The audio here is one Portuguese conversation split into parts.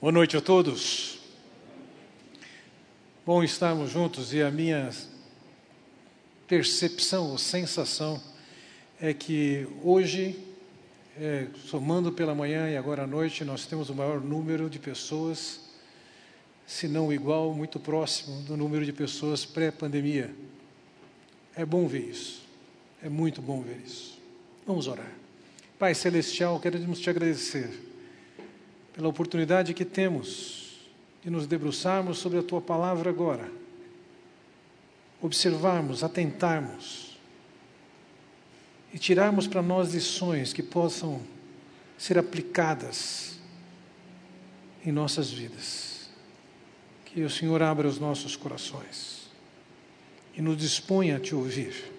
Boa noite a todos. Bom estarmos juntos e a minha percepção ou sensação é que hoje, é, somando pela manhã e agora à noite, nós temos o maior número de pessoas, se não igual, muito próximo do número de pessoas pré-pandemia. É bom ver isso. É muito bom ver isso. Vamos orar. Pai Celestial, queremos te agradecer pela oportunidade que temos de nos debruçarmos sobre a tua palavra agora, observarmos, atentarmos e tirarmos para nós lições que possam ser aplicadas em nossas vidas. Que o Senhor abra os nossos corações e nos disponha a te ouvir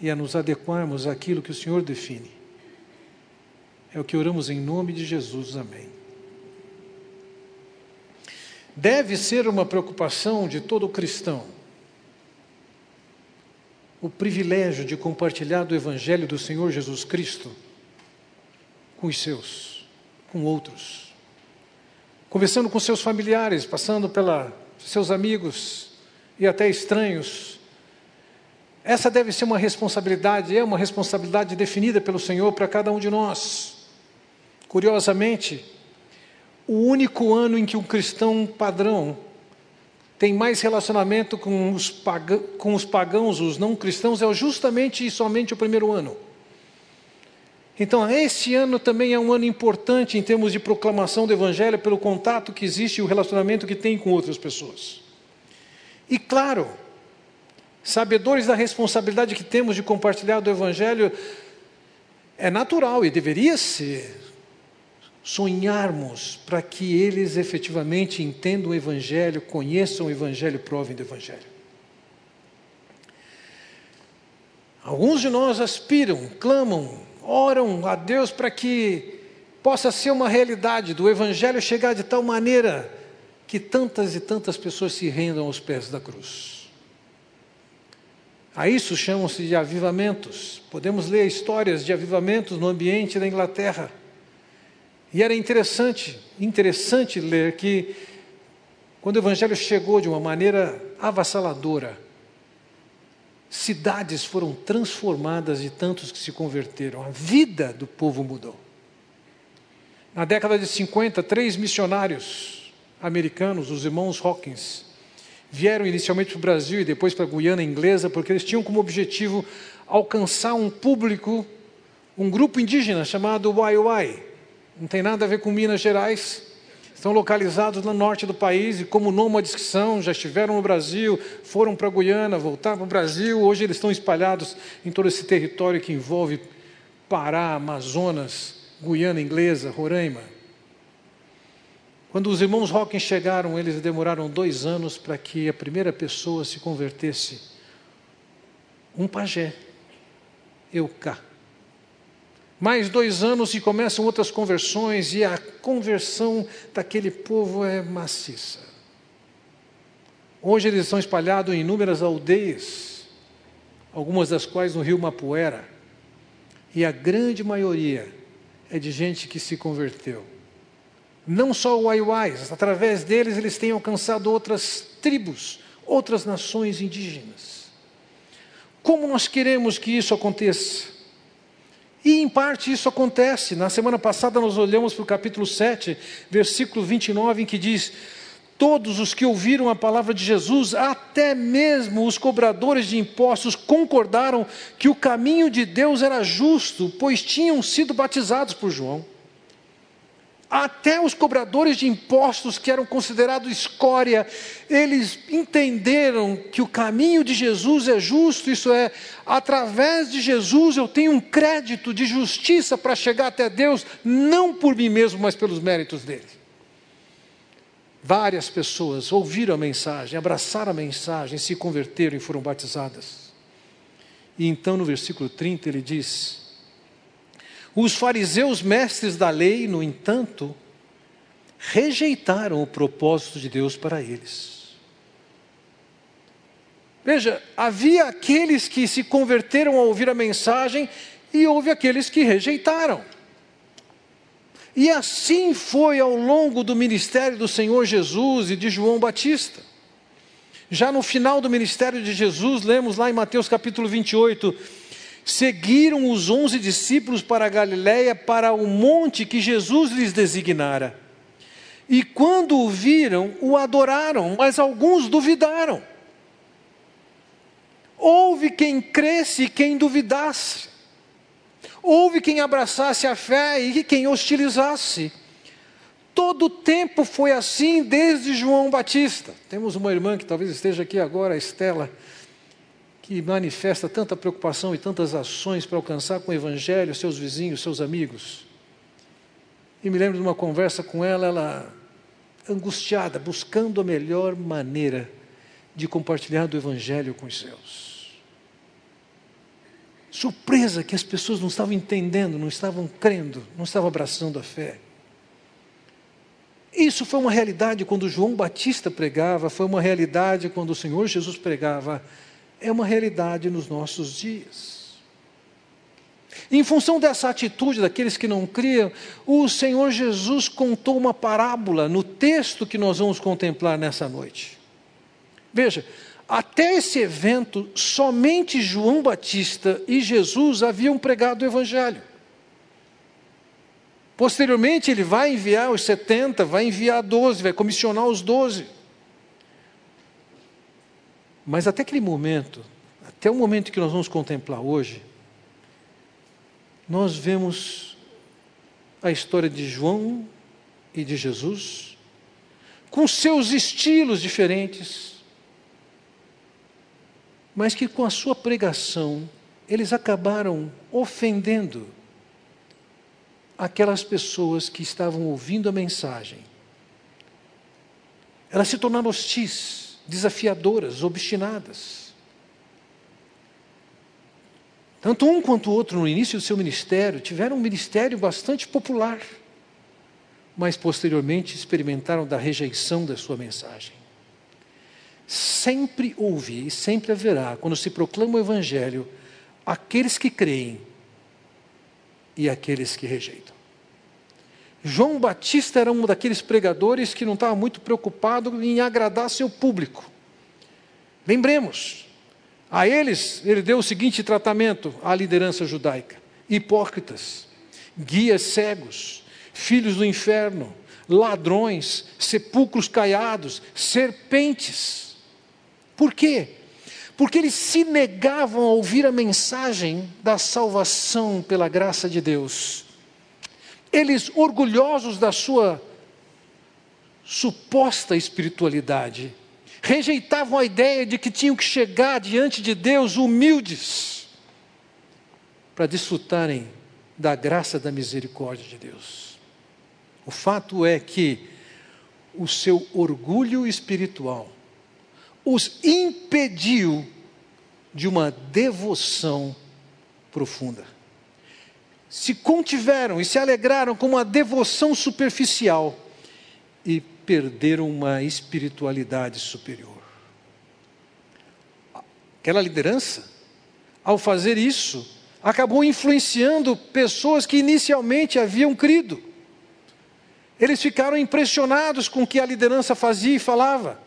e a nos adequarmos àquilo que o Senhor define é o que oramos em nome de Jesus. Amém. Deve ser uma preocupação de todo cristão o privilégio de compartilhar do Evangelho do Senhor Jesus Cristo com os seus, com outros. Conversando com seus familiares, passando pelos seus amigos e até estranhos. Essa deve ser uma responsabilidade, é uma responsabilidade definida pelo Senhor para cada um de nós. Curiosamente, o único ano em que um cristão padrão tem mais relacionamento com os, pagãos, com os pagãos, os não cristãos, é justamente e somente o primeiro ano. Então, esse ano também é um ano importante em termos de proclamação do Evangelho, pelo contato que existe e o relacionamento que tem com outras pessoas. E claro, sabedores da responsabilidade que temos de compartilhar do Evangelho, é natural e deveria ser sonharmos para que eles efetivamente entendam o Evangelho, conheçam o Evangelho, provem do Evangelho. Alguns de nós aspiram, clamam, oram a Deus para que possa ser uma realidade do Evangelho chegar de tal maneira que tantas e tantas pessoas se rendam aos pés da cruz. A isso chamam-se de avivamentos. Podemos ler histórias de avivamentos no ambiente da Inglaterra e era interessante, interessante ler que quando o evangelho chegou de uma maneira avassaladora, cidades foram transformadas de tantos que se converteram, a vida do povo mudou. Na década de 50, três missionários americanos, os irmãos Hawkins, vieram inicialmente para o Brasil e depois para a Guiana Inglesa, porque eles tinham como objetivo alcançar um público, um grupo indígena chamado Waiwai não tem nada a ver com Minas Gerais. Estão localizados no norte do país e, como nômades que são, já estiveram no Brasil, foram para a Guiana, voltaram para o Brasil. Hoje eles estão espalhados em todo esse território que envolve Pará, Amazonas, Guiana Inglesa, Roraima. Quando os irmãos Hawkins chegaram, eles demoraram dois anos para que a primeira pessoa se convertesse. Um pajé, Eucá. Mais dois anos e começam outras conversões, e a conversão daquele povo é maciça. Hoje eles estão espalhados em inúmeras aldeias, algumas das quais no rio Mapuera, e a grande maioria é de gente que se converteu. Não só o Waiwais, através deles eles têm alcançado outras tribos, outras nações indígenas. Como nós queremos que isso aconteça? E em parte isso acontece. Na semana passada nós olhamos para o capítulo 7, versículo 29, em que diz: Todos os que ouviram a palavra de Jesus, até mesmo os cobradores de impostos, concordaram que o caminho de Deus era justo, pois tinham sido batizados por João. Até os cobradores de impostos, que eram considerados escória, eles entenderam que o caminho de Jesus é justo, isso é, através de Jesus eu tenho um crédito de justiça para chegar até Deus, não por mim mesmo, mas pelos méritos dele. Várias pessoas ouviram a mensagem, abraçaram a mensagem, se converteram e foram batizadas. E então no versículo 30 ele diz: os fariseus mestres da lei, no entanto, rejeitaram o propósito de Deus para eles. Veja, havia aqueles que se converteram a ouvir a mensagem e houve aqueles que rejeitaram. E assim foi ao longo do ministério do Senhor Jesus e de João Batista. Já no final do ministério de Jesus, lemos lá em Mateus capítulo 28, seguiram os onze discípulos para a Galiléia, para o monte que Jesus lhes designara. E quando o viram, o adoraram, mas alguns duvidaram. Houve quem cresce e quem duvidasse. Houve quem abraçasse a fé e quem hostilizasse. Todo o tempo foi assim desde João Batista. Temos uma irmã que talvez esteja aqui agora, a Estela, que manifesta tanta preocupação e tantas ações para alcançar com o Evangelho seus vizinhos, seus amigos. E me lembro de uma conversa com ela, ela angustiada, buscando a melhor maneira de compartilhar do Evangelho com os seus surpresa que as pessoas não estavam entendendo, não estavam crendo, não estavam abraçando a fé. Isso foi uma realidade quando João Batista pregava, foi uma realidade quando o Senhor Jesus pregava, é uma realidade nos nossos dias. Em função dessa atitude daqueles que não criam, o Senhor Jesus contou uma parábola no texto que nós vamos contemplar nessa noite. Veja, até esse evento, somente João Batista e Jesus haviam pregado o Evangelho. Posteriormente, ele vai enviar os 70, vai enviar 12, vai comissionar os 12. Mas até aquele momento, até o momento que nós vamos contemplar hoje, nós vemos a história de João e de Jesus, com seus estilos diferentes, mas que com a sua pregação eles acabaram ofendendo aquelas pessoas que estavam ouvindo a mensagem. Elas se tornaram hostis, desafiadoras, obstinadas. Tanto um quanto o outro, no início do seu ministério, tiveram um ministério bastante popular, mas posteriormente experimentaram da rejeição da sua mensagem sempre houve e sempre haverá, quando se proclama o Evangelho, aqueles que creem e aqueles que rejeitam. João Batista era um daqueles pregadores que não estava muito preocupado em agradar seu público. Lembremos, a eles ele deu o seguinte tratamento à liderança judaica: hipócritas, guias cegos, filhos do inferno, ladrões, sepulcros caiados, serpentes. Por quê? Porque eles se negavam a ouvir a mensagem da salvação pela graça de Deus. Eles, orgulhosos da sua suposta espiritualidade, rejeitavam a ideia de que tinham que chegar diante de Deus humildes para desfrutarem da graça da misericórdia de Deus. O fato é que o seu orgulho espiritual os impediu de uma devoção profunda. Se contiveram e se alegraram com uma devoção superficial e perderam uma espiritualidade superior. Aquela liderança, ao fazer isso, acabou influenciando pessoas que inicialmente haviam crido. Eles ficaram impressionados com o que a liderança fazia e falava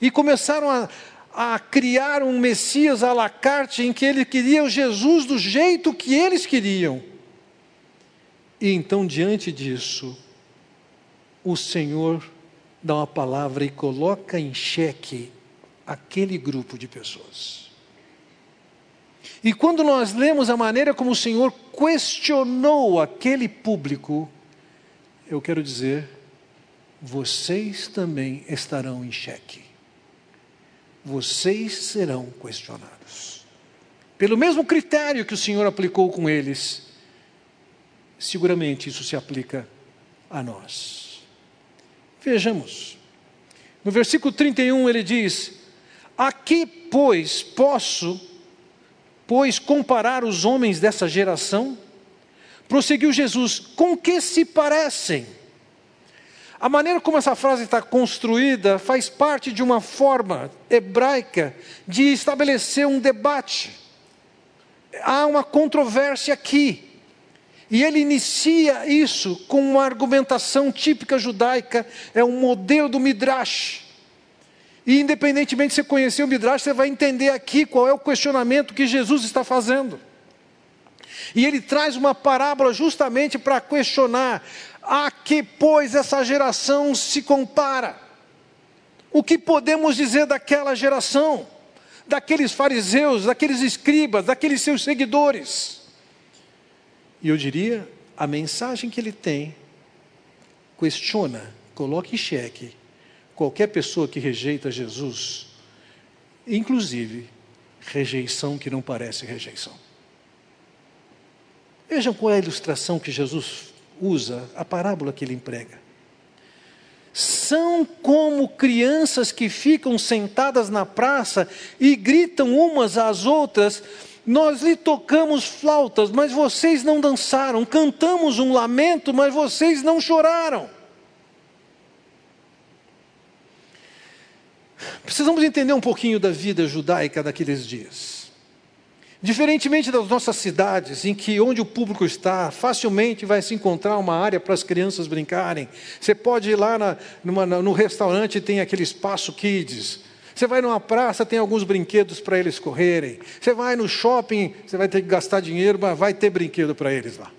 e começaram a, a criar um Messias à la carte em que ele queria o Jesus do jeito que eles queriam. E então, diante disso, o Senhor dá uma palavra e coloca em xeque aquele grupo de pessoas. E quando nós lemos a maneira como o Senhor questionou aquele público, eu quero dizer, vocês também estarão em xeque vocês serão questionados. Pelo mesmo critério que o Senhor aplicou com eles, seguramente isso se aplica a nós. Vejamos. No versículo 31 ele diz: Aqui, pois, posso, pois, comparar os homens dessa geração? Prosseguiu Jesus: Com que se parecem? A maneira como essa frase está construída faz parte de uma forma hebraica de estabelecer um debate. Há uma controvérsia aqui. E ele inicia isso com uma argumentação típica judaica, é um modelo do Midrash. E independentemente de você conhecer o Midrash, você vai entender aqui qual é o questionamento que Jesus está fazendo. E ele traz uma parábola justamente para questionar a que, pois, essa geração se compara. O que podemos dizer daquela geração, daqueles fariseus, daqueles escribas, daqueles seus seguidores? E eu diria, a mensagem que ele tem questiona, coloca em xeque qualquer pessoa que rejeita Jesus, inclusive rejeição que não parece rejeição. Vejam qual é a ilustração que Jesus usa, a parábola que ele emprega. São como crianças que ficam sentadas na praça e gritam umas às outras: Nós lhe tocamos flautas, mas vocês não dançaram, cantamos um lamento, mas vocês não choraram. Precisamos entender um pouquinho da vida judaica daqueles dias. Diferentemente das nossas cidades, em que onde o público está, facilmente vai se encontrar uma área para as crianças brincarem. Você pode ir lá na, numa, no restaurante tem aquele espaço kids. Você vai numa praça, tem alguns brinquedos para eles correrem. Você vai no shopping, você vai ter que gastar dinheiro, mas vai ter brinquedo para eles lá.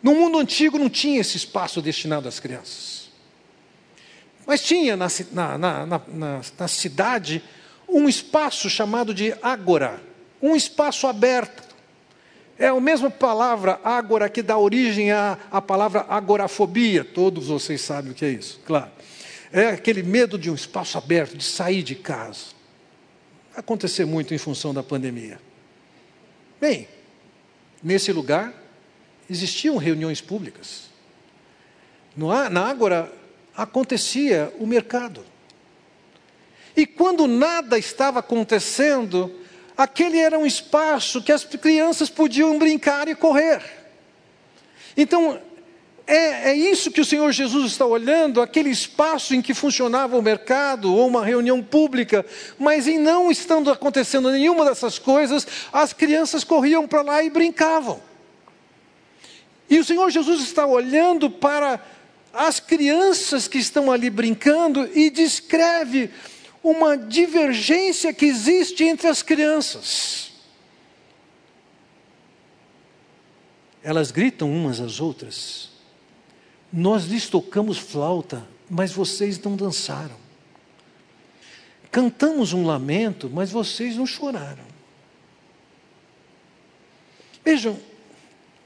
No mundo antigo não tinha esse espaço destinado às crianças. Mas tinha na, na, na, na cidade um espaço chamado de agora um espaço aberto. É a mesma palavra agora que dá origem à, à palavra agorafobia. Todos vocês sabem o que é isso, claro. É aquele medo de um espaço aberto, de sair de casa. Vai acontecer muito em função da pandemia. Bem, nesse lugar existiam reuniões públicas. Na Ágora acontecia o mercado. E quando nada estava acontecendo, aquele era um espaço que as crianças podiam brincar e correr. Então, é, é, isso que o Senhor Jesus está olhando, aquele espaço em que funcionava o mercado ou uma reunião pública, mas em não estando acontecendo nenhuma dessas coisas, as crianças corriam para lá e brincavam. E o Senhor Jesus está olhando para as crianças que estão ali brincando e descreve uma divergência que existe entre as crianças. Elas gritam umas às outras. Nós lhes tocamos flauta, mas vocês não dançaram. Cantamos um lamento, mas vocês não choraram. Vejam,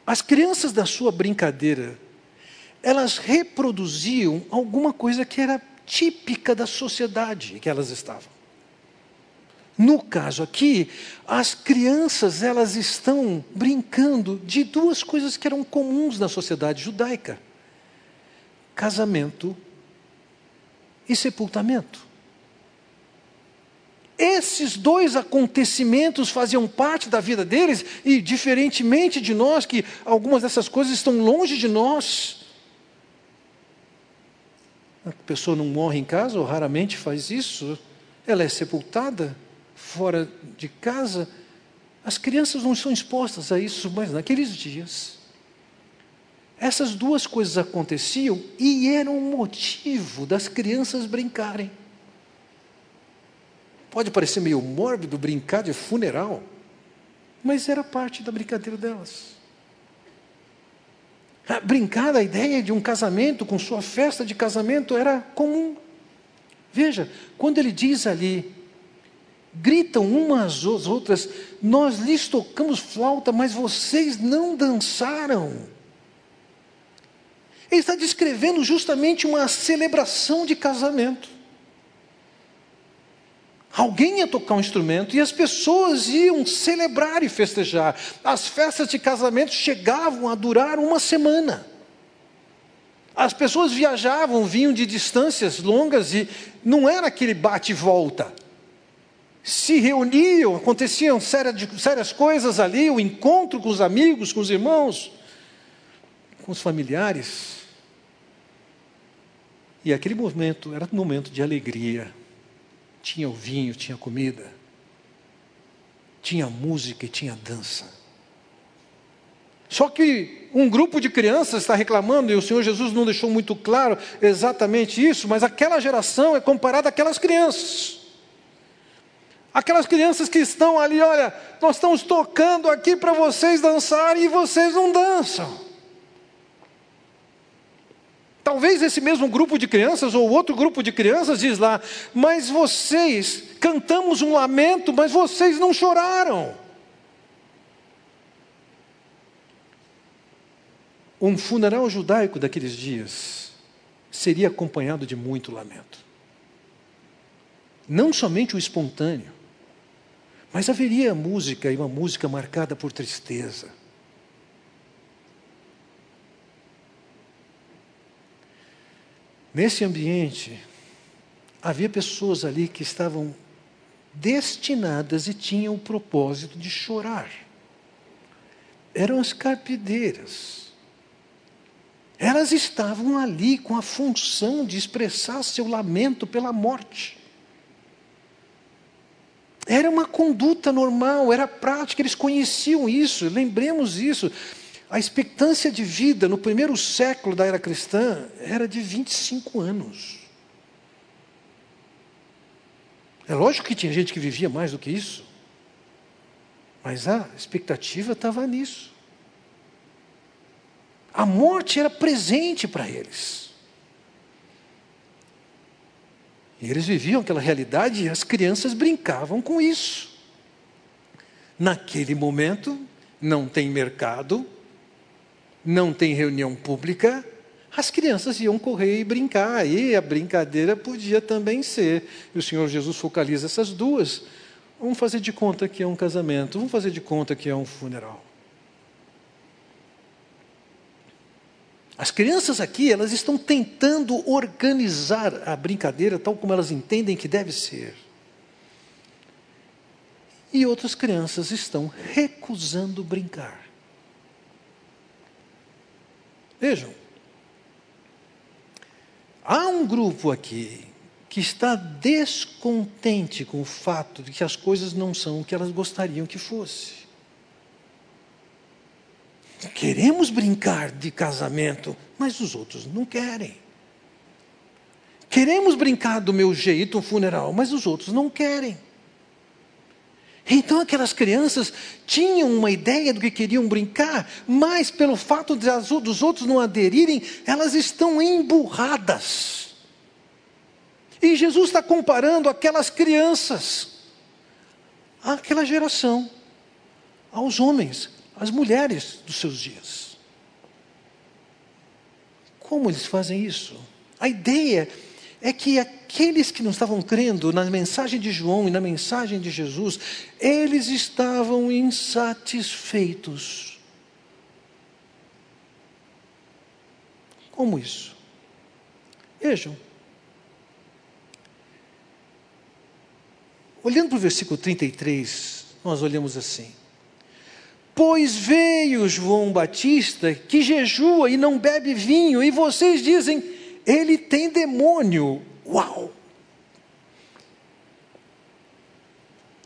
as crianças da sua brincadeira, elas reproduziam alguma coisa que era típica da sociedade em que elas estavam. No caso aqui, as crianças elas estão brincando de duas coisas que eram comuns na sociedade judaica: casamento e sepultamento. Esses dois acontecimentos faziam parte da vida deles, e diferentemente de nós, que algumas dessas coisas estão longe de nós, a pessoa não morre em casa, ou raramente faz isso, ela é sepultada fora de casa. As crianças não são expostas a isso, mas naqueles dias, essas duas coisas aconteciam e eram um motivo das crianças brincarem. Pode parecer meio mórbido brincar de funeral, mas era parte da brincadeira delas. Ah, brincar da ideia de um casamento com sua festa de casamento era comum. Veja, quando ele diz ali, gritam umas às outras, nós lhes tocamos flauta, mas vocês não dançaram. Ele está descrevendo justamente uma celebração de casamento. Alguém ia tocar um instrumento e as pessoas iam celebrar e festejar. As festas de casamento chegavam a durar uma semana. As pessoas viajavam, vinham de distâncias longas e não era aquele bate e volta. Se reuniam, aconteciam sérias, coisas ali, o encontro com os amigos, com os irmãos, com os familiares. E aquele momento era um momento de alegria tinha o vinho, tinha comida, tinha música e tinha dança. Só que um grupo de crianças está reclamando, e o Senhor Jesus não deixou muito claro exatamente isso, mas aquela geração é comparada àquelas crianças. Aquelas crianças que estão ali, olha, nós estamos tocando aqui para vocês dançarem e vocês não dançam. Talvez esse mesmo grupo de crianças ou outro grupo de crianças diz lá, mas vocês cantamos um lamento, mas vocês não choraram. Um funeral judaico daqueles dias seria acompanhado de muito lamento. Não somente o espontâneo, mas haveria música e uma música marcada por tristeza. Nesse ambiente, havia pessoas ali que estavam destinadas e tinham o propósito de chorar. Eram as carpideiras elas estavam ali com a função de expressar seu lamento pela morte. Era uma conduta normal, era prática, eles conheciam isso, lembremos isso. A expectância de vida no primeiro século da era cristã era de 25 anos. É lógico que tinha gente que vivia mais do que isso, mas a expectativa estava nisso. A morte era presente para eles. E eles viviam aquela realidade e as crianças brincavam com isso. Naquele momento, não tem mercado, não tem reunião pública, as crianças iam correr e brincar, e a brincadeira podia também ser. E o Senhor Jesus focaliza essas duas. Vamos fazer de conta que é um casamento, vamos fazer de conta que é um funeral. As crianças aqui, elas estão tentando organizar a brincadeira tal como elas entendem que deve ser. E outras crianças estão recusando brincar. Vejam, há um grupo aqui que está descontente com o fato de que as coisas não são o que elas gostariam que fosse. Queremos brincar de casamento, mas os outros não querem. Queremos brincar do meu jeito um funeral, mas os outros não querem. Então aquelas crianças tinham uma ideia do que queriam brincar, mas pelo fato de as, dos outros não aderirem, elas estão emburradas. E Jesus está comparando aquelas crianças àquela geração, aos homens as mulheres dos seus dias. Como eles fazem isso? A ideia que aqueles que não estavam crendo na mensagem de João e na mensagem de Jesus, eles estavam insatisfeitos. Como isso? Vejam. Olhando para o versículo 33, nós olhamos assim: Pois veio João Batista que jejua e não bebe vinho, e vocês dizem, ele tem demônio. Uau!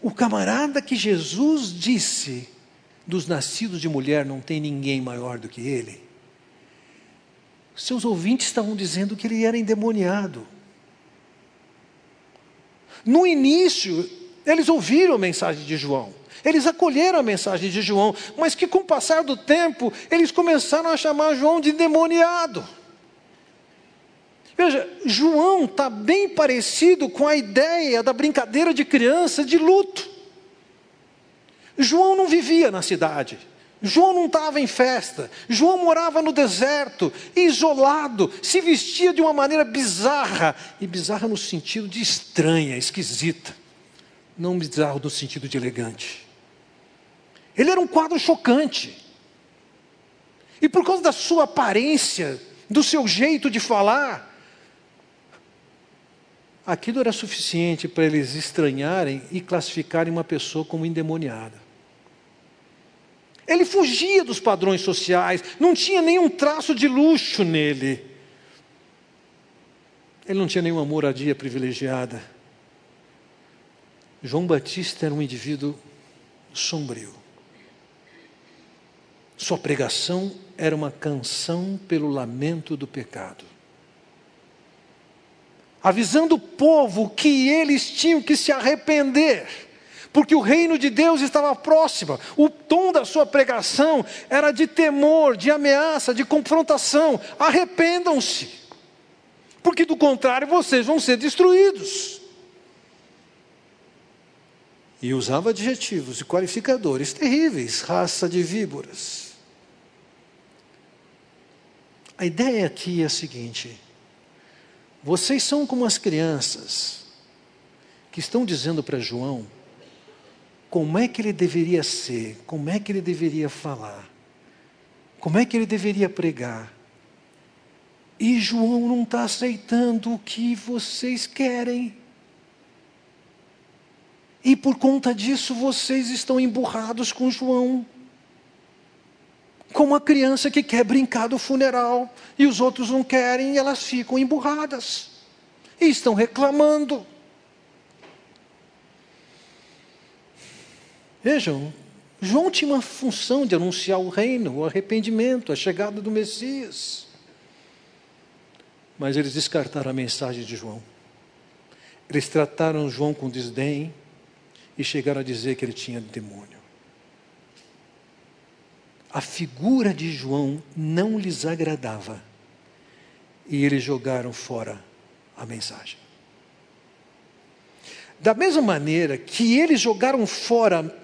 O camarada que Jesus disse, dos nascidos de mulher não tem ninguém maior do que ele. Seus ouvintes estavam dizendo que ele era endemoniado. No início, eles ouviram a mensagem de João. Eles acolheram a mensagem de João, mas que com o passar do tempo, eles começaram a chamar João de demoniado. Veja, João está bem parecido com a ideia da brincadeira de criança de luto. João não vivia na cidade. João não estava em festa, João morava no deserto, isolado, se vestia de uma maneira bizarra, e bizarra no sentido de estranha, esquisita, não bizarro no sentido de elegante. Ele era um quadro chocante. E por causa da sua aparência, do seu jeito de falar, aquilo era suficiente para eles estranharem e classificarem uma pessoa como endemoniada. Ele fugia dos padrões sociais, não tinha nenhum traço de luxo nele. Ele não tinha nenhuma moradia privilegiada. João Batista era um indivíduo sombrio Sua pregação era uma canção pelo lamento do pecado. Avisando o povo que eles tinham que se arrepender, porque o reino de Deus estava próximo. O tom da sua pregação era de temor, de ameaça, de confrontação. Arrependam-se, porque do contrário vocês vão ser destruídos. E usava adjetivos e qualificadores terríveis, raça de víboras. A ideia aqui é a seguinte: vocês são como as crianças que estão dizendo para João como é que ele deveria ser, como é que ele deveria falar, como é que ele deveria pregar. E João não está aceitando o que vocês querem. E por conta disso vocês estão emburrados com João. Como uma criança que quer brincar do funeral e os outros não querem e elas ficam emburradas. E estão reclamando. Vejam, João tinha uma função de anunciar o reino, o arrependimento, a chegada do Messias. Mas eles descartaram a mensagem de João. Eles trataram João com desdém, e chegaram a dizer que ele tinha demônio. A figura de João não lhes agradava e eles jogaram fora a mensagem. Da mesma maneira que eles jogaram fora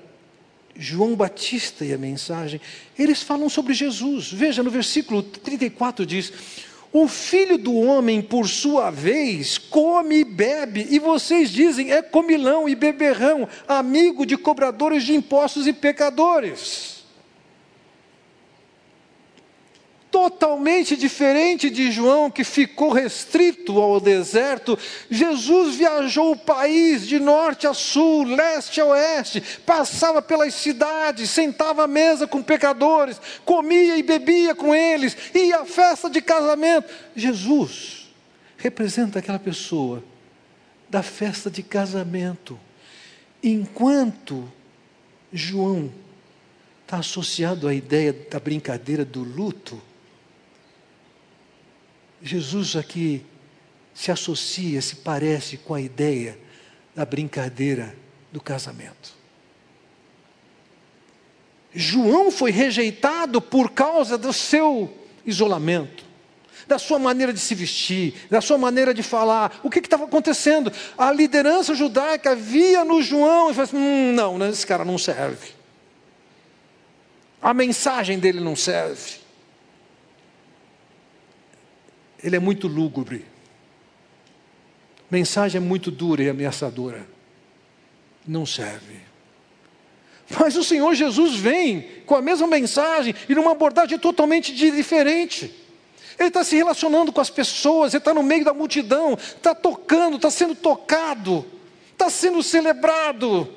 João Batista e a mensagem, eles falam sobre Jesus. Veja, no versículo 34 diz: o filho do homem, por sua vez, come e bebe, e vocês dizem é comilão e beberrão, amigo de cobradores de impostos e pecadores. Totalmente diferente de João, que ficou restrito ao deserto, Jesus viajou o país de norte a sul, leste a oeste, passava pelas cidades, sentava à mesa com pecadores, comia e bebia com eles, ia à festa de casamento. Jesus representa aquela pessoa da festa de casamento, enquanto João está associado à ideia da brincadeira do luto Jesus aqui se associa, se parece com a ideia da brincadeira do casamento. João foi rejeitado por causa do seu isolamento, da sua maneira de se vestir, da sua maneira de falar. O que estava acontecendo? A liderança judaica via no João e falou assim: hum, não, esse cara não serve. A mensagem dele não serve ele é muito lúgubre. Mensagem é muito dura e ameaçadora. Não serve. Mas o Senhor Jesus vem com a mesma mensagem e numa abordagem totalmente diferente. Ele está se relacionando com as pessoas, ele está no meio da multidão, está tocando, está sendo tocado, está sendo celebrado.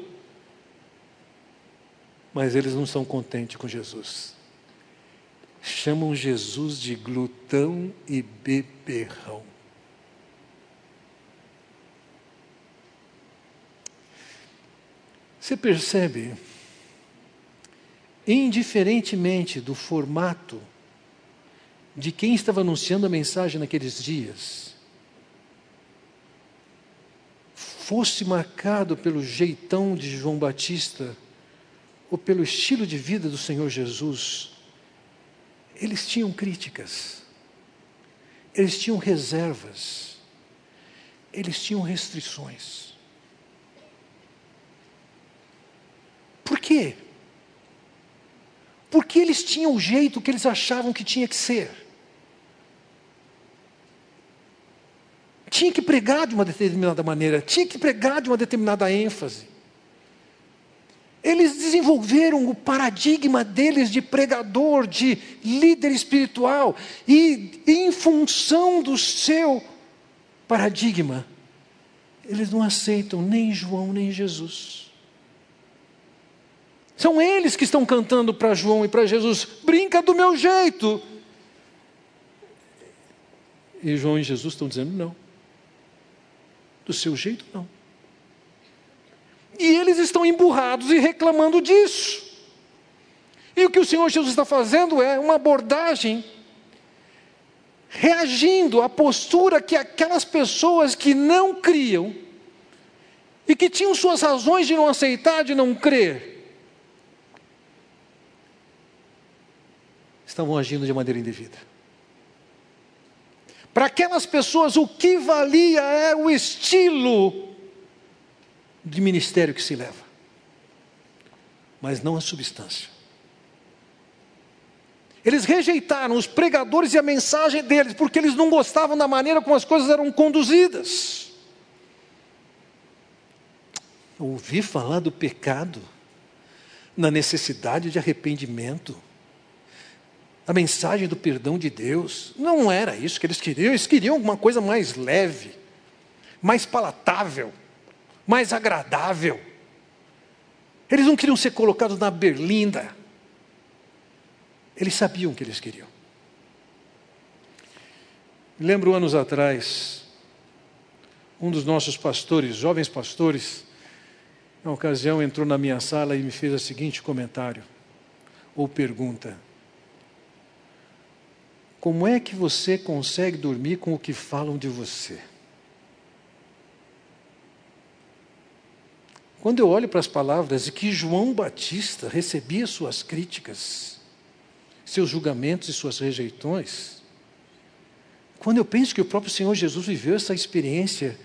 Mas eles não são contentes com Jesus chamam Jesus de glutão e beberrão. Você percebe, indiferentemente do formato de quem estava anunciando a mensagem naqueles dias, fosse marcado pelo jeitão de João Batista ou pelo estilo de vida do Senhor Jesus, eles tinham críticas, eles tinham reservas, eles tinham restrições. Por quê? Porque eles tinham o jeito que eles achavam que tinha que ser. Tinha que pregar de uma determinada maneira, tinha que pregar de uma determinada ênfase. Eles desenvolveram o paradigma deles de pregador, de líder espiritual, e em função do seu paradigma, eles não aceitam nem João nem Jesus. São eles que estão cantando para João e para Jesus: brinca do meu jeito. E João e Jesus estão dizendo: não, do seu jeito não. E eles estão emburrados e reclamando disso. E o que o Senhor Jesus está fazendo é uma abordagem reagindo à postura que aquelas pessoas que não criam e que tinham suas razões de não aceitar, de não crer, estavam agindo de maneira indevida. Para aquelas pessoas, o que valia era o estilo de ministério que se leva, mas não a substância. Eles rejeitaram os pregadores e a mensagem deles, porque eles não gostavam da maneira como as coisas eram conduzidas. Ouvir falar do pecado, na necessidade de arrependimento, a mensagem do perdão de Deus, não era isso que eles queriam, eles queriam alguma coisa mais leve, mais palatável, mais agradável. Eles não queriam ser colocados na berlinda, eles sabiam o que eles queriam. Lembro anos atrás, um dos nossos pastores, jovens pastores, na ocasião entrou na minha sala e me fez o seguinte comentário, ou pergunta: Como é que você consegue dormir com o que falam de você? Quando eu olho para as palavras de que João Batista recebia suas críticas, seus julgamentos e suas rejeitões. Quando eu penso que o próprio Senhor Jesus viveu essa experiência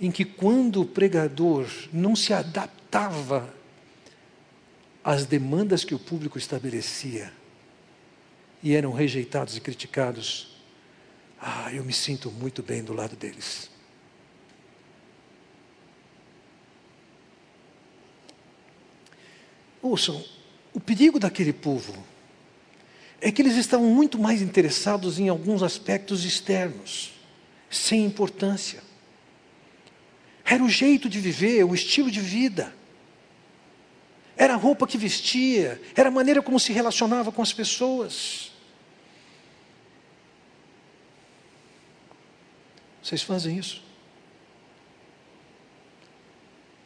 em que, quando o pregador não se adaptava às demandas que o público estabelecia e eram rejeitados e criticados, ah, eu me sinto muito bem do lado deles. Ouçam, o perigo daquele povo é que eles estavam muito mais interessados em alguns aspectos externos, sem importância. Era o jeito de viver, o estilo de vida. Era a roupa que vestia, era a maneira como se relacionava com as pessoas. Vocês fazem isso?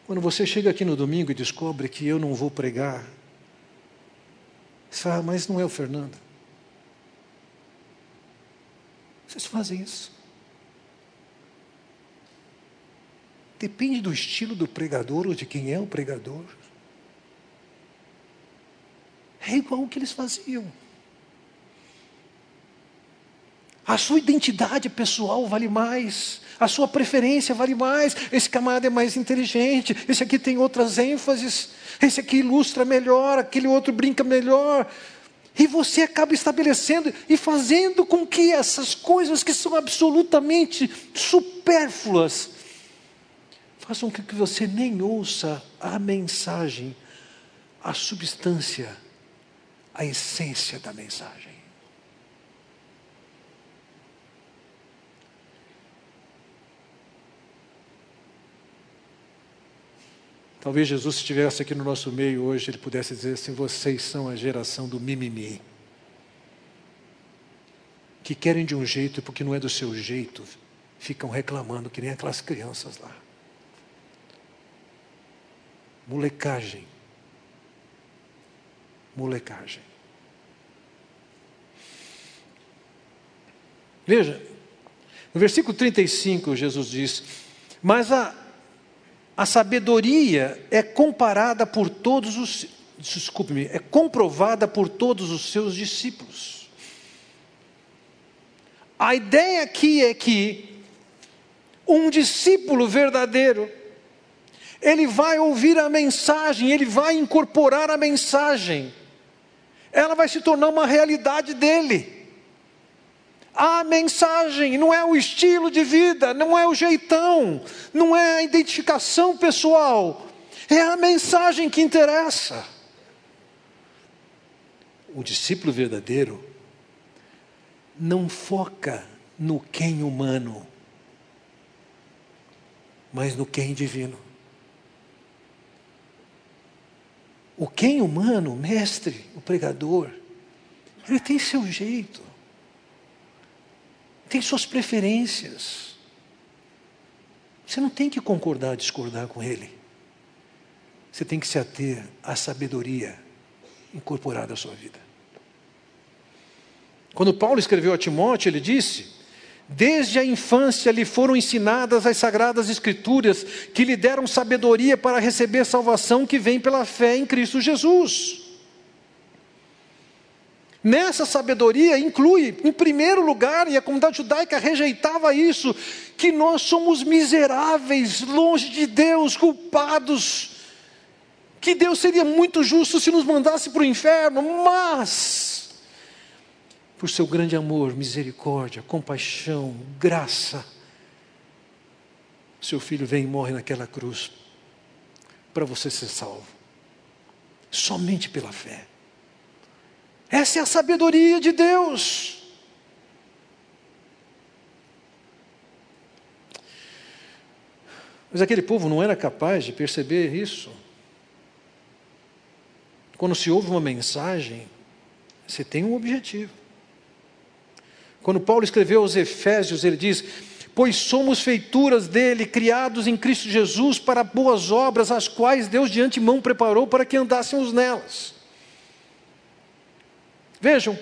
Quando você chega aqui no domingo e descobre que eu não vou pregar, você fala, ah, mas não é o Fernando. Vocês fazem isso. Depende do estilo do pregador ou de quem é o pregador. É igual o que eles faziam. A sua identidade pessoal vale mais, a sua preferência vale mais. Esse camarada é mais inteligente, esse aqui tem outras ênfases, esse aqui ilustra melhor, aquele outro brinca melhor. E você acaba estabelecendo e fazendo com que essas coisas que são absolutamente supérfluas façam com que você nem ouça a mensagem, a substância, a essência da mensagem. Talvez Jesus estivesse aqui no nosso meio hoje, ele pudesse dizer assim: vocês são a geração do mimimi. Que querem de um jeito e porque não é do seu jeito, ficam reclamando que nem aquelas crianças lá. Molecagem. Molecagem. Veja, no versículo 35, Jesus diz: Mas a a sabedoria é comparada por todos os, desculpe-me, é comprovada por todos os seus discípulos. A ideia aqui é que um discípulo verdadeiro, ele vai ouvir a mensagem, ele vai incorporar a mensagem, ela vai se tornar uma realidade dele a mensagem, não é o estilo de vida, não é o jeitão, não é a identificação pessoal, é a mensagem que interessa. O discípulo verdadeiro não foca no quem humano, mas no quem divino. O quem humano, o mestre, o pregador, ele tem seu jeito tem suas preferências. Você não tem que concordar, discordar com ele. Você tem que se ater à sabedoria incorporado à sua vida. Quando Paulo escreveu a Timóteo, ele disse: Desde a infância lhe foram ensinadas as sagradas Escrituras, que lhe deram sabedoria para receber salvação que vem pela fé em Cristo Jesus. Nessa sabedoria inclui, em primeiro lugar, e a comunidade judaica rejeitava isso, que nós somos miseráveis, longe de Deus, culpados, que Deus seria muito justo se nos mandasse para o inferno, mas, por seu grande amor, misericórdia, compaixão, graça, seu filho vem e morre naquela cruz para você ser salvo, somente pela fé. Essa é a sabedoria de Deus. Mas aquele povo não era capaz de perceber isso. Quando se ouve uma mensagem, você tem um objetivo. Quando Paulo escreveu aos Efésios, ele diz: Pois somos feituras dele, criados em Cristo Jesus para boas obras, as quais Deus de antemão preparou para que andássemos nelas. Vejam,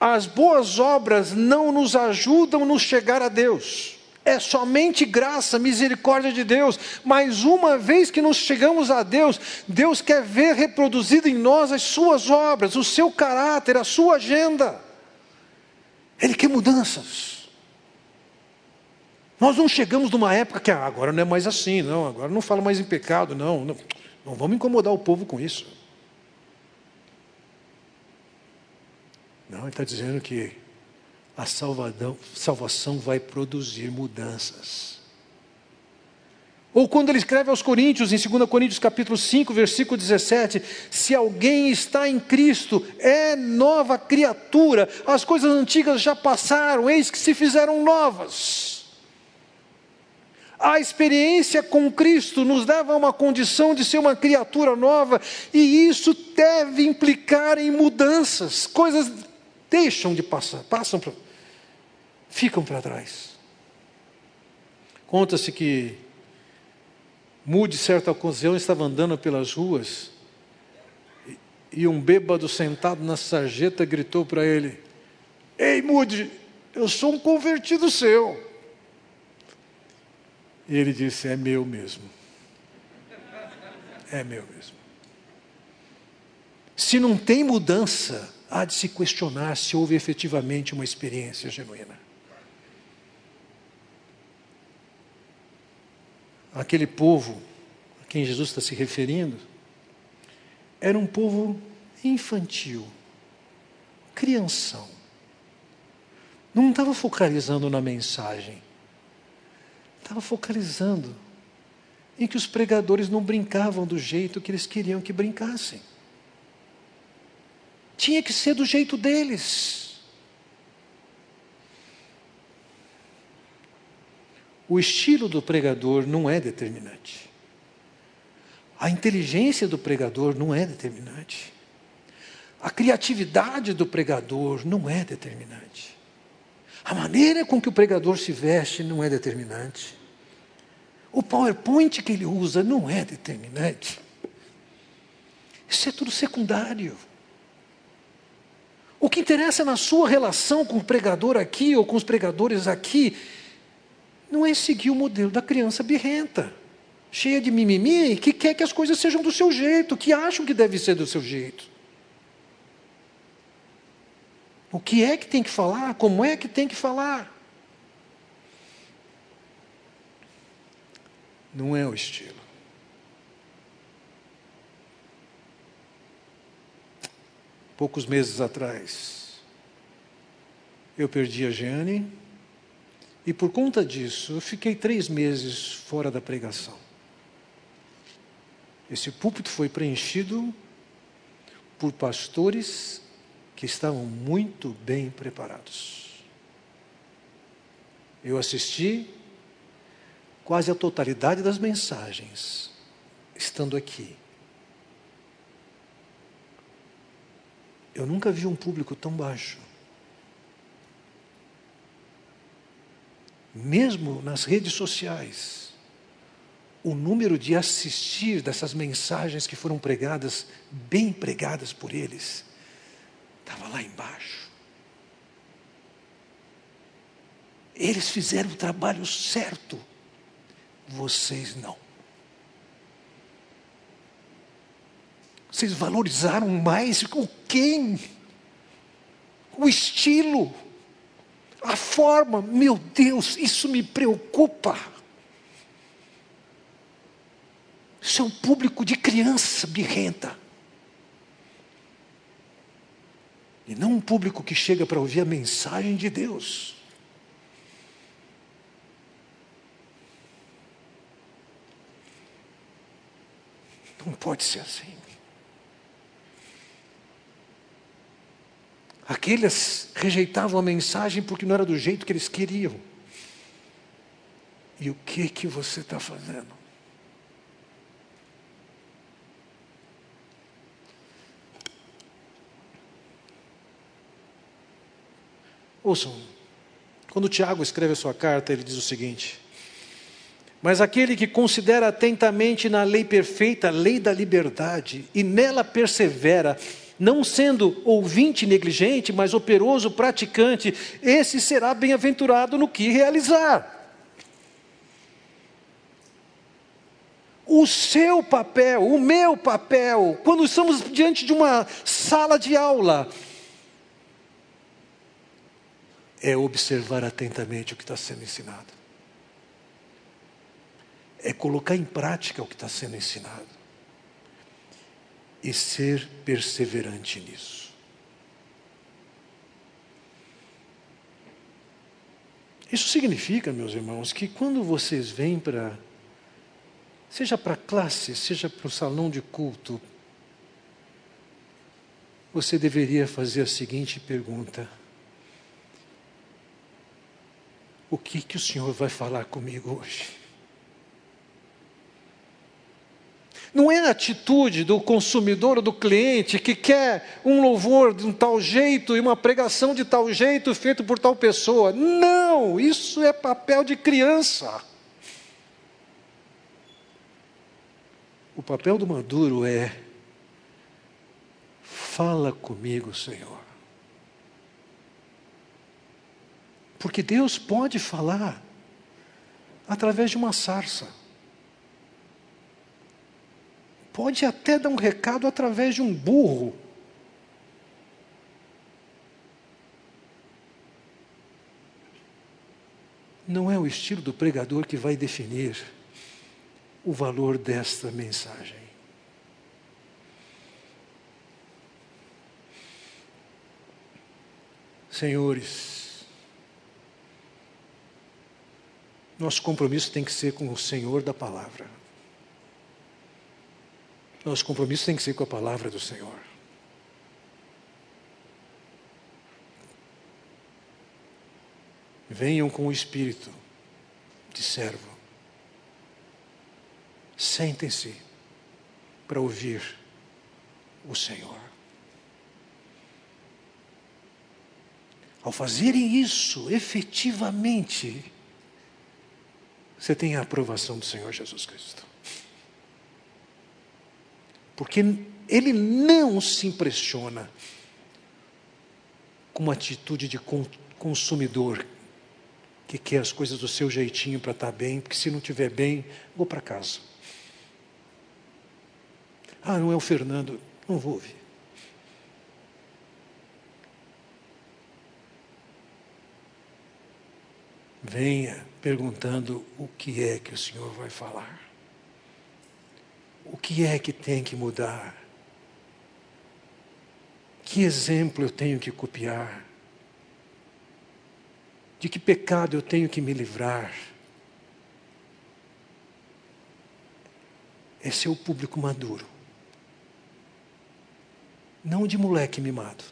as boas obras não nos ajudam a nos chegar a Deus. É somente graça, misericórdia de Deus. Mas uma vez que nos chegamos a Deus, Deus quer ver reproduzido em nós as suas obras, o seu caráter, a sua agenda. Ele quer mudanças. Nós não chegamos numa época que ah, agora não é mais assim, não, agora não fala mais em pecado, não, não, não vamos incomodar o povo com isso. Não, ele está dizendo que a salvadão, salvação vai produzir mudanças. Ou quando ele escreve aos Coríntios, em 2 Coríntios capítulo 5, versículo 17, se alguém está em Cristo, é nova criatura, as coisas antigas já passaram, eis que se fizeram novas. A experiência com Cristo nos leva a uma condição de ser uma criatura nova, e isso deve implicar em mudanças, coisas deixam de passar, passam para, ficam para trás. Conta-se que Mude, certa ocasião, estava andando pelas ruas e um bêbado sentado na sarjeta gritou para ele: Ei, Mude, eu sou um convertido seu. E ele disse: É meu mesmo. É meu mesmo. Se não tem mudança, há de se questionar se houve efetivamente uma experiência genuína. Aquele povo a quem Jesus está se referindo era um povo infantil, crianção. Não estava focalizando na mensagem, estava focalizando em que os pregadores não brincavam do jeito que eles queriam que brincassem tinha que ser do jeito deles. O estilo do pregador não é determinante. A inteligência do pregador não é determinante. A criatividade do pregador não é determinante. A maneira com que o pregador se veste não é determinante. O PowerPoint que ele usa não é determinante. Isso é tudo secundário. O que interessa na sua relação com o pregador aqui ou com os pregadores aqui não é seguir o modelo da criança birrenta, cheia de mimimi, que quer que as coisas sejam do seu jeito, que acham que deve ser do seu jeito. O que é que tem que falar? Como é que tem que falar? Não é o estilo. Poucos meses atrás, eu perdi a Jeane e por conta disso eu fiquei três meses fora da pregação. Esse púlpito foi preenchido por pastores que estavam muito bem preparados. Eu assisti quase a totalidade das mensagens, estando aqui. Eu nunca vi um público tão baixo. Mesmo nas redes sociais, o número de assistir dessas mensagens que foram pregadas, bem pregadas por eles, estava lá embaixo. Eles fizeram o trabalho certo, vocês não. Vocês valorizaram mais o quem? O estilo, a forma. Meu Deus, isso me preocupa. Isso é um público de criança birrenta. E não um público que chega para ouvir a mensagem de Deus. Não pode ser assim. Aqueles rejeitavam a mensagem porque não era do jeito que eles queriam. E o que que você está fazendo? Ouçam, quando Tiago escreve a sua carta, ele diz o seguinte: Mas aquele que considera atentamente na lei perfeita, a lei da liberdade, e nela persevera, não sendo ouvinte negligente, mas operoso praticante, esse será bem-aventurado no que realizar. O seu papel, o meu papel, quando estamos diante de uma sala de aula, é observar atentamente o que está sendo ensinado, é colocar em prática o que está sendo ensinado e ser perseverante nisso. Isso significa, meus irmãos, que quando vocês vêm para, seja para a classe, seja para o salão de culto, você deveria fazer a seguinte pergunta: O que que o Senhor vai falar comigo hoje? Não é a atitude do consumidor ou do cliente que quer um louvor de um tal jeito e uma pregação de tal jeito feito por tal pessoa. Não, isso é papel de criança. O papel do maduro é: fala comigo, Senhor. Porque Deus pode falar através de uma sarça pode até dar um recado através de um burro. Não é o estilo do pregador que vai definir o valor desta mensagem. Senhores, nosso compromisso tem que ser com o Senhor da palavra. Nosso compromisso tem que ser com a palavra do Senhor. Venham com o espírito de servo. Sentem-se para ouvir o Senhor. Ao fazerem isso efetivamente, você tem a aprovação do Senhor Jesus Cristo. Porque ele não se impressiona com uma atitude de consumidor que quer as coisas do seu jeitinho para estar tá bem, porque se não estiver bem, vou para casa. Ah, não é o Fernando, não vou ouvir. Venha perguntando o que é que o Senhor vai falar. O que é que tem que mudar? Que exemplo eu tenho que copiar? De que pecado eu tenho que me livrar? Esse é o público maduro. Não de moleque mimado.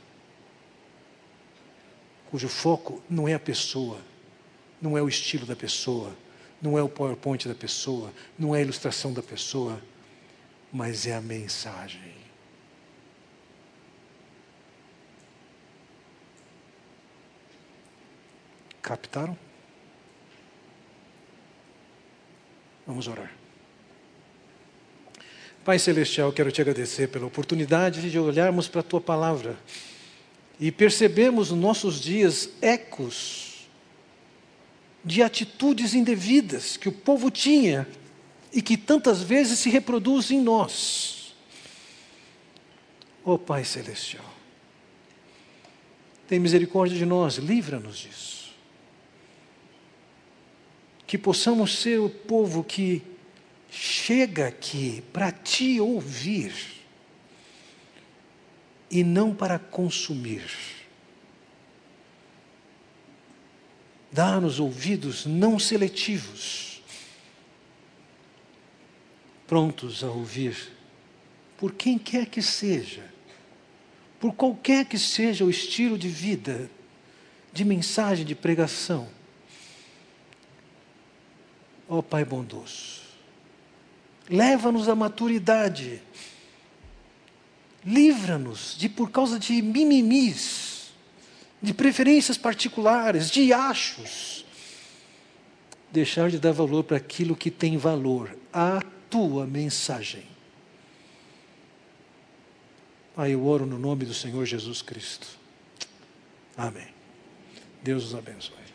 Cujo foco não é a pessoa, não é o estilo da pessoa, não é o PowerPoint da pessoa, não é a ilustração da pessoa mas é a mensagem. Captaram? Vamos orar. Pai Celestial, quero te agradecer pela oportunidade de olharmos para a tua palavra e percebemos nos nossos dias ecos de atitudes indevidas que o povo tinha e que tantas vezes se reproduzem em nós. Ó oh, Pai Celestial, tem misericórdia de nós, livra-nos disso. Que possamos ser o povo que chega aqui para te ouvir e não para consumir. Dá-nos ouvidos não seletivos, prontos a ouvir, por quem quer que seja, por qualquer que seja o estilo de vida, de mensagem, de pregação. Ó oh, Pai bondoso, leva-nos à maturidade. Livra-nos de, por causa de mimimis, de preferências particulares, de achos, deixar de dar valor para aquilo que tem valor, a tua mensagem. Pai, eu oro no nome do Senhor Jesus Cristo. Amém. Deus os abençoe.